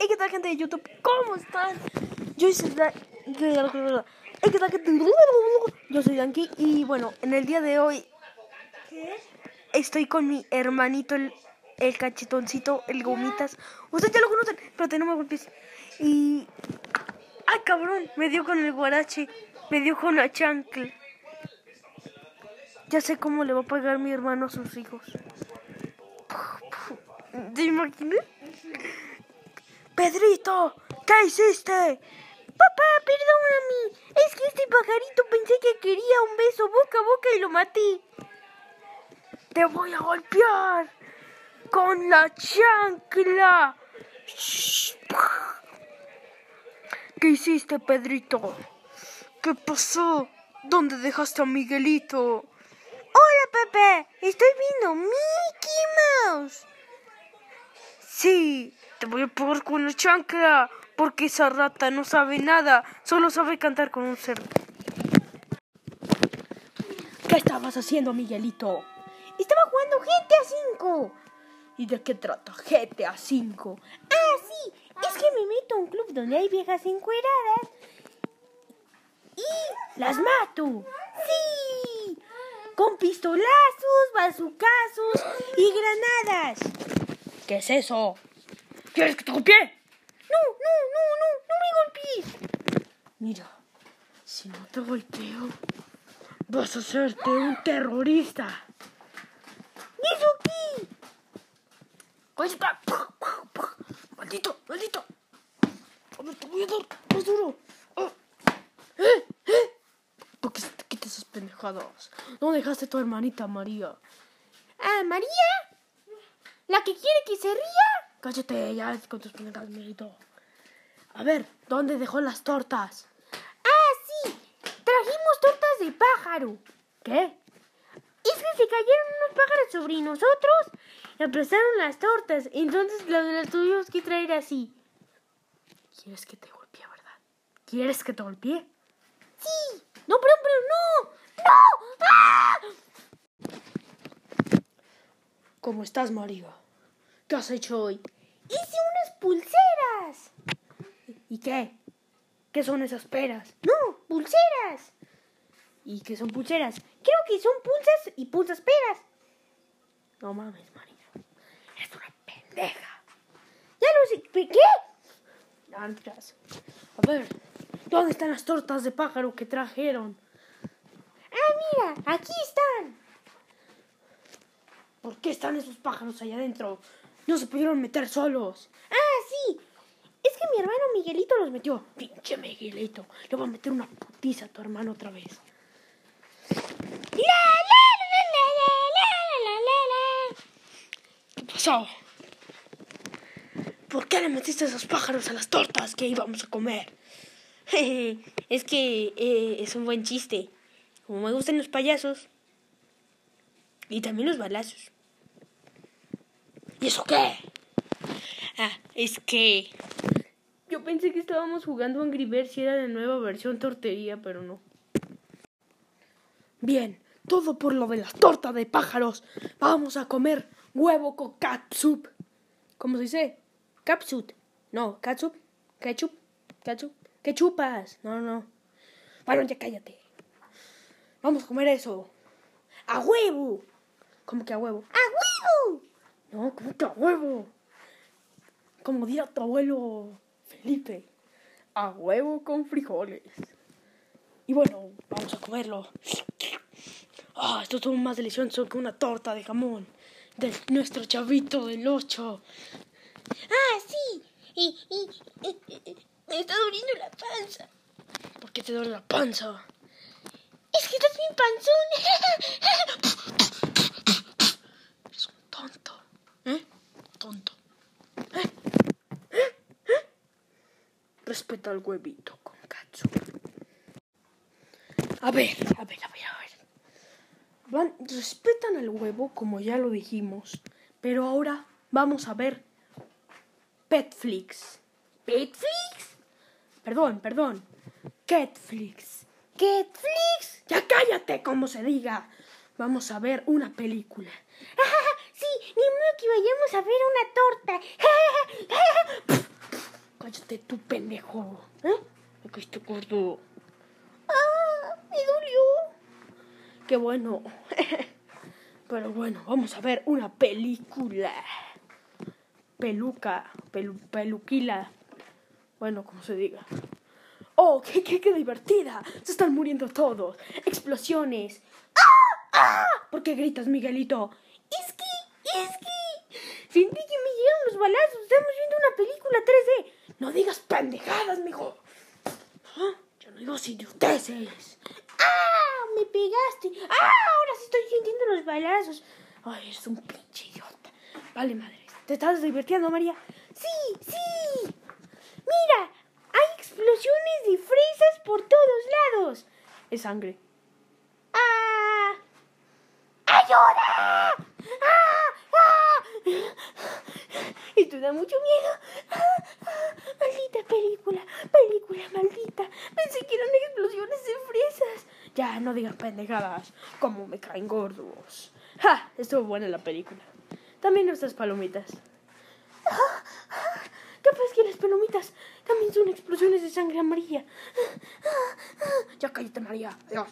¿Y qué tal gente de YouTube? ¿Cómo están? Yo soy Dan- ¿Y qué? Yo soy y bueno, en el día de hoy estoy con mi hermanito el, cachetoncito, el gomitas. Ustedes ya lo conocen, pero tenemos golpes. Y ay cabrón, me dio con el guarache, me dio con la chancla. Ya sé cómo le va a pagar mi hermano a sus hijos. ¿Te imaginas? Pedrito, ¿qué hiciste? Papá, perdóname. Es que este pajarito pensé que quería un beso boca a boca y lo maté. Te voy a golpear con la chancla. ¿Qué hiciste, Pedrito? ¿Qué pasó? ¿Dónde dejaste a Miguelito? Hola, Pepe. Estoy viendo Mickey Mouse. Sí, te voy a pegar con la chancla, porque esa rata no sabe nada, solo sabe cantar con un cerdo. ¿Qué estabas haciendo, Miguelito? Estaba jugando GTA V. ¿Y de qué trata GTA V? Ah, sí, es que me meto a un club donde hay viejas encueradas y las mato. Sí, con pistolazos, bazucazos y granadas. ¿Qué es eso? ¿Quieres que te golpee? No, no, no, no, no me golpees. Mira, si no te golpeo, vas a hacerte un terrorista. ¿Y eso qué? ¡Cállate! ¡Maldito, maldito! A ver, te voy a dar más duro. Ah. ¿Eh? ¿Eh? ¿Por qué te quitas esas pendejadas? ¿Dónde dejaste a tu hermanita María? Ah, ¿María? ¿La que quiere que se ría? Cállate ya con tus pendejadas, Miguelito. A ver, ¿dónde dejó las tortas? Ah, sí. Trajimos tortas de pájaro. ¿Qué? Es que se cayeron unos pájaros sobre nosotros y aplastaron las tortas. Entonces las, las tuvimos que traer así. ¿Quieres que te golpee, verdad? ¿Quieres que te golpee? Sí. No, pero, pero no. ¡No! ¡Ah! ¿Cómo estás, María? ¿Qué has hecho hoy? Hice unas pulseras. ¿Y qué? ¿Qué son esas peras? No, pulseras. ¿Y qué son pulseras? Creo que son pulsas y pulsas peras. No mames, María. Eres una pendeja. Ya lo sé. ¿Qué? A ver, ¿dónde están las tortas de pájaro que trajeron? Ah, mira, aquí están. ¿Por qué están esos pájaros allá adentro? No se pudieron meter solos. Ah, sí. Es que mi hermano Miguelito los metió. Pinche Miguelito. Le voy a meter una putiza a tu hermano otra vez. ¿Qué pasó? ¿Por qué le metiste esos pájaros a las tortas que íbamos a comer? es que eh, es un buen chiste. Como me gustan los payasos. Y también los balazos. ¿Y eso qué? Ah, es que... Yo pensé que estábamos jugando Angry Birds y era la nueva versión tortería, pero no. Bien, todo por lo de las tortas de pájaros. Vamos a comer huevo con catsup. ¿Cómo se dice? Capsup. No, catsup. Ketchup. Ketchup. ¿Qué chupas? No, no. Bueno, ya cállate. Vamos a comer eso. ¡A huevo! ¿Cómo que a huevo? ¡A huevo! No, ¿cómo que a huevo? Como diría tu abuelo Felipe. A huevo con frijoles. Y bueno, vamos a comerlo. Ah, esto es aún más delicioso que una torta de jamón. De nuestro chavito del 8. Ah, sí. Y, y, y- y- me está doliendo la panza. ¿Por qué te duele la panza? Es que estás bien panzón. Eres un tonto. ¿Eh? Tonto. ¿Eh? ¿Eh? ¿Eh? Respeta al huevito con katsu. A ver, a ver, a ver, a ver. Van, respetan al huevo, como ya lo dijimos. Pero ahora vamos a ver Petflix. ¿Petflix? Perdón, perdón. Catflix. ¿Catflix? Ya cállate, como se diga. Vamos a ver una película. sí, ni modo que vayamos a ver una torta. Cállate tú, pendejo. ¿Eh? Me caíste gordo. ¡Ah! ¡Me dolió! Qué bueno. Pero bueno, vamos a ver una película. Peluca, pelu, peluquila. Bueno, como se diga. ¡Oh, qué, qué, qué divertida! Se están muriendo todos. Explosiones. ¡Ah! ¡Ah! ¿Por qué gritas, Miguelito? ¡Iski! ¡Iski! Sentí que me llegan los balazos. Estamos viendo una película 3D. No digas pendejadas, mijo. ¿Ah? Yo no digo idioteces. ¡Ah! ¡Me pegaste! ¡Ah! Ahora sí estoy sintiendo los balazos. Ay, eres un pinche idiota. Vale, madre. ¿Te estás divirtiendo, María? ¡Sí! ¡Sí! ¡Mira! Hay explosiones de fresas por todos lados. Es sangre. ¡Ah! ¡Ayuda! ¡Ah! ¡Ah! Da mucho miedo. ¡Maldita película! ¡Película maldita! Pensé que eran explosiones de fresas. Ya, no digas pendejadas. Como me caen gordos. ¡Ja! Estuvo buena la película. También nuestras palomitas. Capaz que las palomitas también son explosiones de sangre amarilla. Ya cállate, María. Adiós.